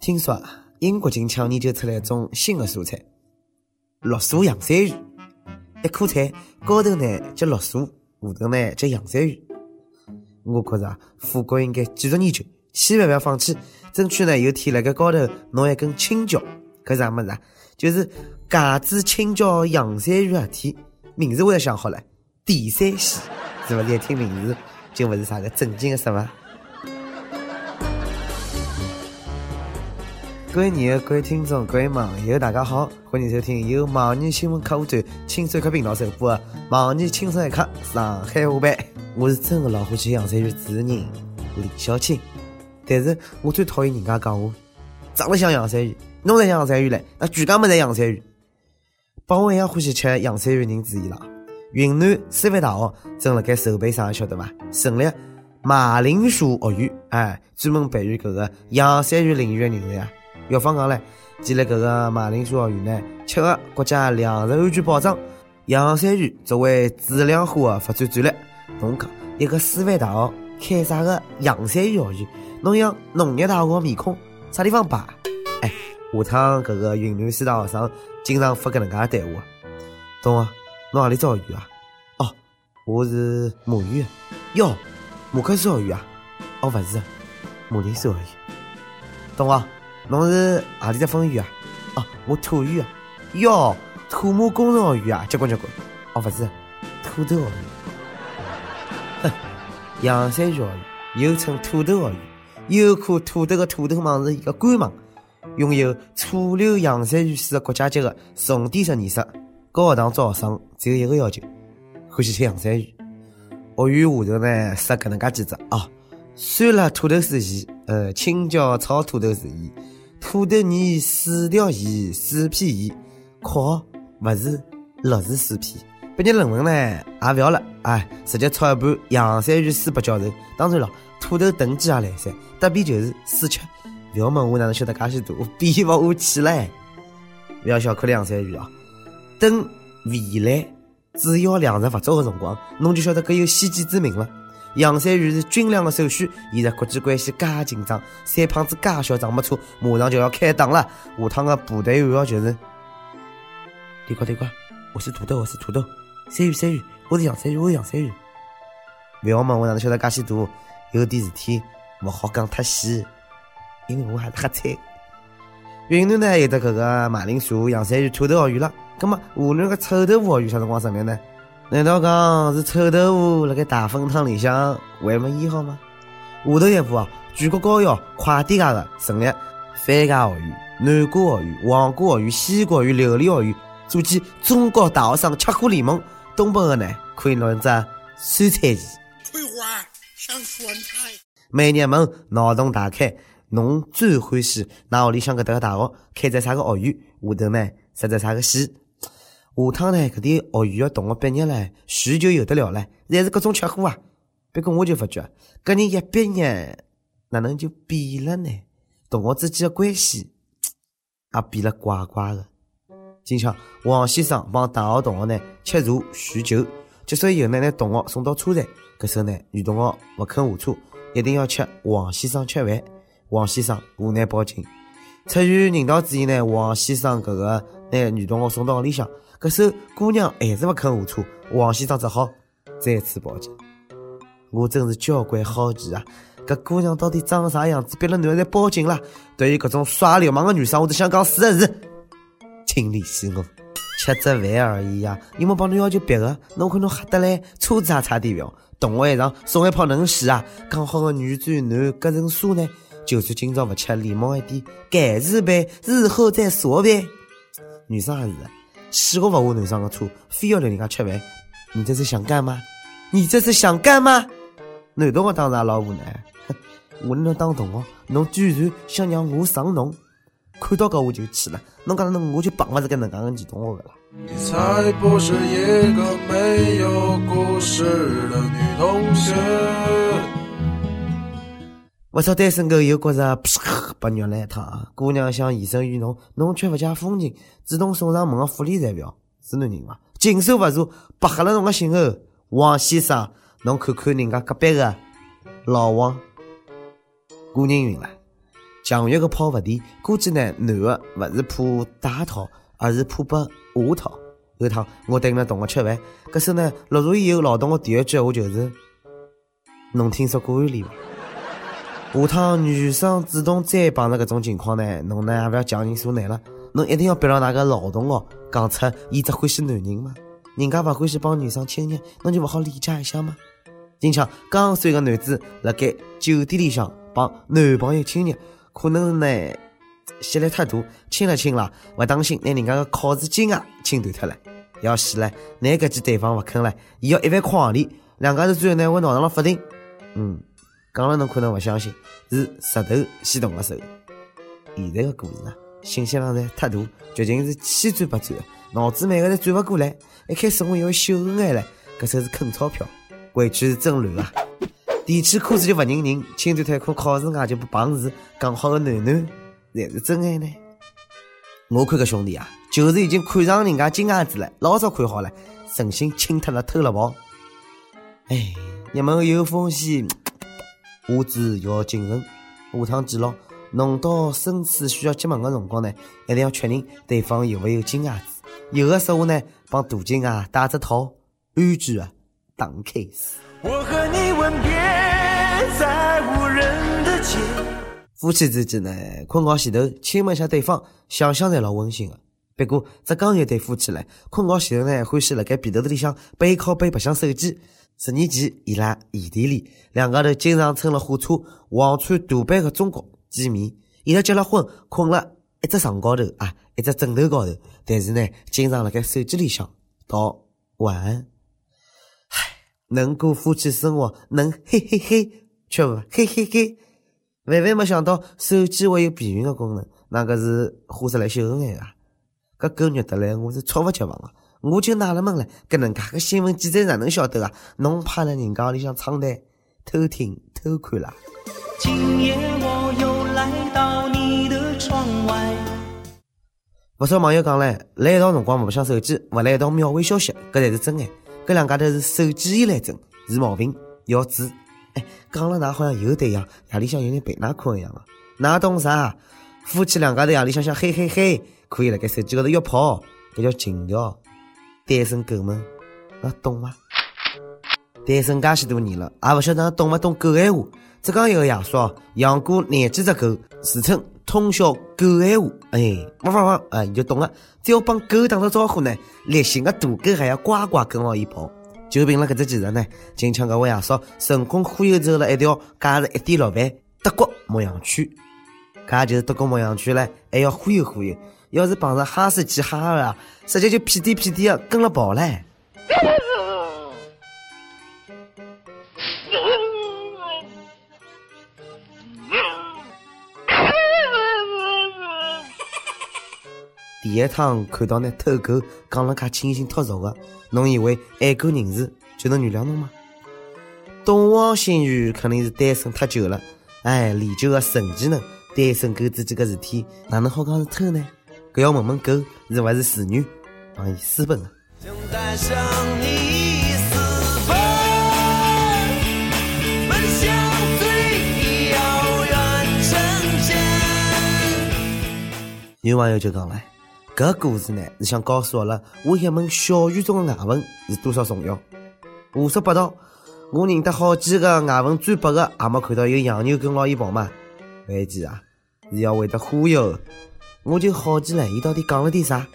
听说，英国近腔研究出来一种新的蔬菜——绿素洋山芋。一颗菜高头呢叫绿素，下头呢叫洋山芋。我觉着啊，富国应该继续研究，千万不要放弃，争取呢有天辣盖高头弄一根青椒。搿啥么子啊？就是芥子青椒洋山芋合体，名字我也想好了，地三鲜，是勿是？一听名字就勿是啥个正经的说伐？各位网友、各位听众、各位网友，大家好，欢迎收听由网易新闻客户端轻松一刻频道首播的《网易轻松一刻上海话版》。我是真的老欢喜洋山芋主持人李小青，但是我最讨厌人家讲我长得像洋山芋，弄才洋山芋嘞，那全家么侪洋山芋。帮我一样欢喜吃洋山芋人注意了，云南师范大学正辣盖筹备啥，晓得伐？成立马铃薯学院，哎，专门培育搿个洋山芋领域的人才。校方讲嘞，建立搿个马铃薯学院呢，切合国家粮食安全保障，洋山芋作为质量化的发展战略。侬讲一个师范大学开啥个洋山芋学院？侬像农业大学面孔，啥地方摆？哎，下趟搿个云南师大学生经常发搿能介对话，懂啊？侬何里只学院啊？哦，我是马院。哟，马克思学院啊？哦，勿是，马铃薯学院。懂啊？侬是何里只分院啊？哦，我土院啊。哟，土木工程学院啊，结棍结棍。哦，勿是，土豆学院。哼，洋山学院又称土豆学院，优酷土豆的土豆网是一个官网，拥有楚留洋山芋属国家级的重点实验室。高学堂招生只有一个要求，欢喜吃洋山芋。学院下头呢设搿能介几只啊，酸辣土豆丝馅，呃，青椒炒土豆丝馅。土豆泥薯条馅、薯片馅，括号勿是绿薯薯皮。毕业论文呢也勿要了，哎，直接炒一盘洋山芋丝八角头。当然了，土豆炖鸡也来三，特别就是试吃。勿要问我哪能晓得介许多，我编勿下去唻。勿要小看洋山芋啊，等未来主要粮食勿足的辰光，侬就晓得搿有先见之明了。洋山芋是军粮的首选，现在国际关系介紧张，三胖子介嚣张，没错，马上就要开打了。下趟的部队暗号就是：对瓜对瓜，我是土豆，我是土豆；山芋山芋，我是洋山芋，我是洋山芋。勿要问我哪能晓得介许多，有点事体勿好讲太细，因为我还是瞎猜。云南呢有得搿个马铃薯、洋山芋、土豆学院了，葛么湖南个臭豆腐学院啥辰光成立呢？难道讲是臭豆腐辣盖大粪汤里向还没腌好吗？下头一步啊，全国高校快点界的成立番茄学院、南瓜学院、黄瓜学院、西瓜学院、榴莲学院，组建中国大学生吃货联盟。东北的呢，可以弄只酸菜鱼。葵花像酸菜。美女们脑洞大开，侬最欢喜哪屋里向搿搭个大学开在啥个学院？下头呢，设在啥个系？下趟呢，搿点学院的同学毕业了，叙就有得了了，侪是各种吃货啊。不过我就发觉，搿人一毕业，哪能就变了呢？同学之间的关系 也变了怪怪的。今朝王先生帮大学同学呢吃茶叙酒，结束以后呢，拿同学送到车站。搿时候呢，女同学勿肯下车，一定要吃王先生吃饭。王先生无奈报警。出于人道主义呢，王先生搿个拿女同学送到屋里向。搿时候姑娘还是勿肯下车，王先生只好再次报警。我真是交关好奇啊！搿姑娘到底长啥样子？别了男人报警了。对于搿种耍流氓的女生，我只想讲四个字：请联系我。吃只饭而已呀，有没帮侬要求别的？侬看侬吓得来，车子也差点要。同学一场送一泡冷水啊！讲好的女追男隔层纱呢？就算今朝勿吃，礼貌一点，盖是呗，日后再说呗。女生也是。死活勿下男生的车，非要留人家吃饭，你这是想干吗？你这是想干吗？男同学当然也老无奈，我侬当同学，侬居然想让我上侬，看到搿我就气了，侬讲侬我就碰勿着搿能介个女同学个了。你才不是一个没有故事的女同学。不少单身狗又觉着被虐了一趟，姑娘想延伸于侬，侬却勿解风情，主动送上门的福利才要，是男人伐？禽兽勿如，白黑了侬个心哦，王先生，侬看看人家隔壁个老王，过人运了。强欲个泡不甜，估计呢男的勿是怕带套，而是怕被下套。有趟我蹲辣同学吃饭，搿是呢落座以后，老同学第一句话就是：“侬听说过安利伐？”下趟女生主动再碰着搿种情况呢，侬呢也勿要强人所难了，侬一定要逼牢那个老同学讲出伊只欢喜男人嘛。人家勿欢喜帮女生亲热，侬就勿好理解一下吗？近腔刚岁个男子辣盖酒店里向帮男朋友亲热。可能是呢，吸力太大，亲了亲了，勿当心拿人家个考试金啊亲断脱了。要死了，难搿记对方勿肯了，伊要一万块行钿，两家头最后呢会闹上了法庭。嗯，讲了侬可能勿相信，是石头先动了手。现在个故事啊，信息量侪太大，剧情是千转百转，脑子慢个侪转勿过来。一开始我以为秀恩爱了，搿才是坑钞票，回去是真乱啊！提起裤子就勿认人，亲断脱一颗考试外就不碰瓷，讲好的囡囡才是真爱呢。我看搿兄弟啊，就是已经看上人家金伢子了，老早看好了，存心亲脱了偷了跑。哎，一门有风险，下子要谨慎。下趟记牢，弄到生死需要结盟的辰光呢，一定要确认对方有没有金牙齿。有的时候呢，帮大金啊打只套，安全啊打开始。我和你吻别在无人的街。夫妻之间呢，困觉前头亲吻一下对方，想想侪老温馨的。不过，浙江有对夫妻唻，困觉前头呢，欢喜辣盖被头子里向背靠背白相手机。十年前，伊拉异地恋，两家头经常乘了火车横穿大半个中国见面。伊拉结了婚，困了一只床高头啊，一只枕头高头，但是呢，经常辣盖手机里向道晚安。唉能过夫妻生活，能嘿嘿嘿，却勿嘿嘿嘿。万万没想到手机会有避孕的功能，那个是花出来秀恩爱啊！搿狗虐得来，我是猝不及防啊！我就纳了闷了，搿能介个新闻记者哪能晓得啊？侬趴辣人家屋里向窗台偷听偷看啦？今夜我又来到你的窗外。不少网友讲嘞，来一道辰光勿想手机，勿来一道秒回消息，搿才是真爱。搿两家头是手机依赖症，是毛病，要治。哎，讲了㑚好像有对象，夜里向有人陪㑚困一样啊。㑚懂啥？夫妻两家头夜里向想嘿嘿嘿，可以辣盖手机高头约炮，搿叫情调。单身狗们，侬懂吗？单身介许多年了，也勿晓得侬懂勿懂狗闲话。浙江一个爷叔养过廿几只狗，自称通晓狗闲话。哎，汪汪汪，哎，你就懂了。只要帮狗打个招呼呢，烈性的大狗还要乖乖跟牢伊跑。就凭了搿只技术呢，近腔搿位爷叔成功忽悠走了一条价值一点六万德国牧羊犬。搿就是德国牧羊犬唻，还要忽悠忽悠。要是碰上哈士奇、哈二啊，直接就屁颠屁颠的跟了跑唻。第一趟看到那偷狗讲了介清新脱俗的，侬以为爱狗人士就能原谅侬吗？东王新宇肯定是单身太久了，哎，练就个神技能。单身狗之间个事体哪能好讲是偷呢？搿要问问狗是勿是处女，帮伊私奔了。有网友就讲了。搿故事呢是想告诉阿拉，我一门小语种的外文是多少重要。胡说八道！我认得好几个外文最白的，也没看到有洋牛跟牢伊跑嘛。关键啊是要会得忽悠。我就好奇了，伊到底讲了点啥？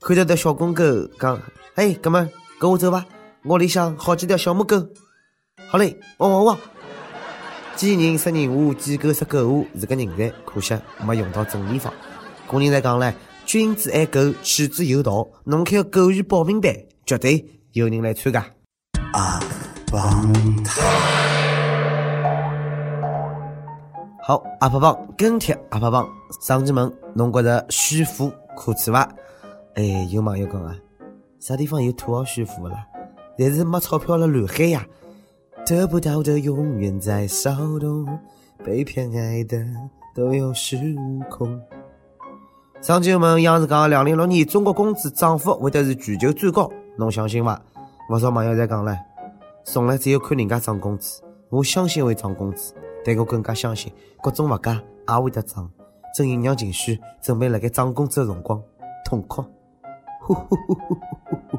看到条小公狗讲：“哎，哥们，跟我走吧，屋里向好几条小母狗。”好嘞，汪汪汪！见人杀人物，见狗杀狗话，是个人才，可惜没用到正地方。古人在讲嘞。君子爱狗，取之有道。侬开个狗语报名班，绝对有人来参加。阿棒糖，好，阿爸棒跟帖，阿爸棒上期问侬觉着炫富可耻伐？哎，有网友讲啊，啥地方有土豪炫富了？但是没钞票了乱喊呀，得不到的永远在骚动，被偏爱的都有恃无恐。上期问央视讲，两零六年中国工资涨幅会得是全球最高，侬相信伐？勿少网友在讲唻，从来只有看人家涨工资，我相信会涨工资，但我更加相信，各种物价也会得涨。正酝酿情绪，准备辣盖涨工资的辰光痛哭。呼呼呼呼呼呼！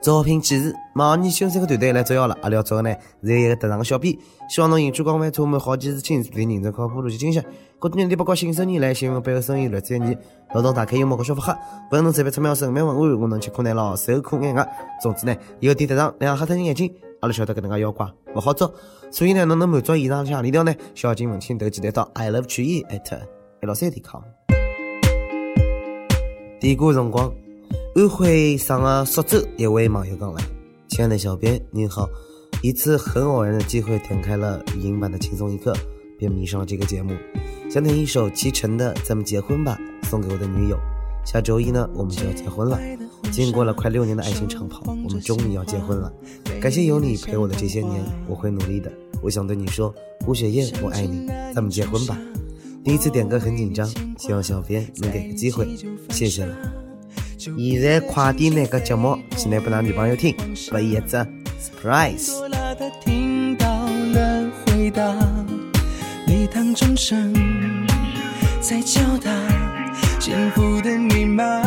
招聘启事：网易新三个团队来招邀了。阿拉要招的呢是一个特长的小编，希望侬兴趣广泛，充满好奇事情，对认真靠谱，逻辑清晰。各种年龄包括新手年来新闻背后生意略知一二，劳动打开幽默和小腹黑，不能随便出苗神秘文案，我能吃苦耐劳，受苦挨饿。总之呢，有点特长，两黑脱人眼睛，阿拉晓得搿能介妖怪勿好招，所以呢，侬能满足以上两条呢，小金问请投简历到 i love 曲艺 at 一六三点 com。点歌辰光。安徽省的宿州一位网友讲了：“亲爱的小编，您好，一次很偶然的机会点开了语音版的轻松一刻，便迷上了这个节目。想点一首齐晨的《咱们结婚吧》，送给我的女友。下周一呢，我们就要结婚了。经过了快六年的爱情长跑，我们终于要结婚了。感谢有你陪我的这些年，我会努力的。我想对你说，吴雪燕，我爱你，咱们结婚吧。第一次点歌很紧张，希望小编能给个机会，谢谢了。”现在快点那个节目，现在不让女朋友听，不一只 surprise。听到了回答，礼堂钟声在敲打幸福的密码。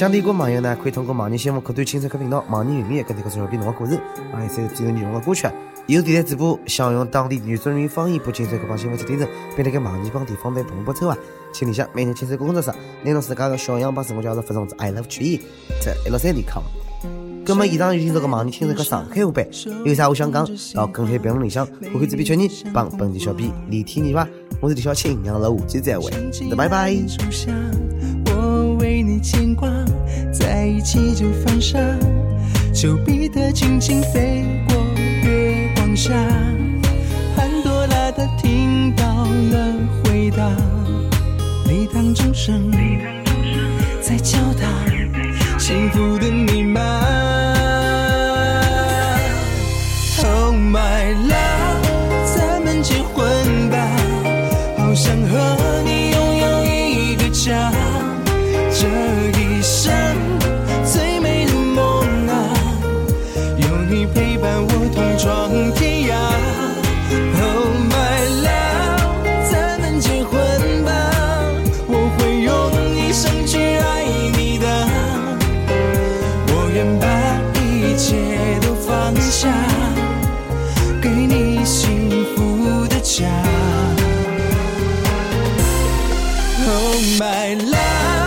想听歌网友呢，可以通过网易新闻客户端青春客频道、网易云音乐跟这个小编侬的故事，还有三个最有内容的歌曲。有电台主播想用当地原汁原味方言播青春客帮新闻节听众，并在网易帮地方台同步播出啊！请联系每日青春工作室，内容自家的小样帮自我介绍发送至 i love 曲艺在一六三点 com。那么以上就听这个网易青春客上海话版，有啥话想讲，到跟帖评论里向，我会这边确认帮本地小编连体你吧。我是李小青，让我下期再会，拜拜。牵挂在一起就犯傻丘比特轻轻飞过月光下潘多拉她听到了回答礼堂钟声在敲打幸福的密码 oh my love.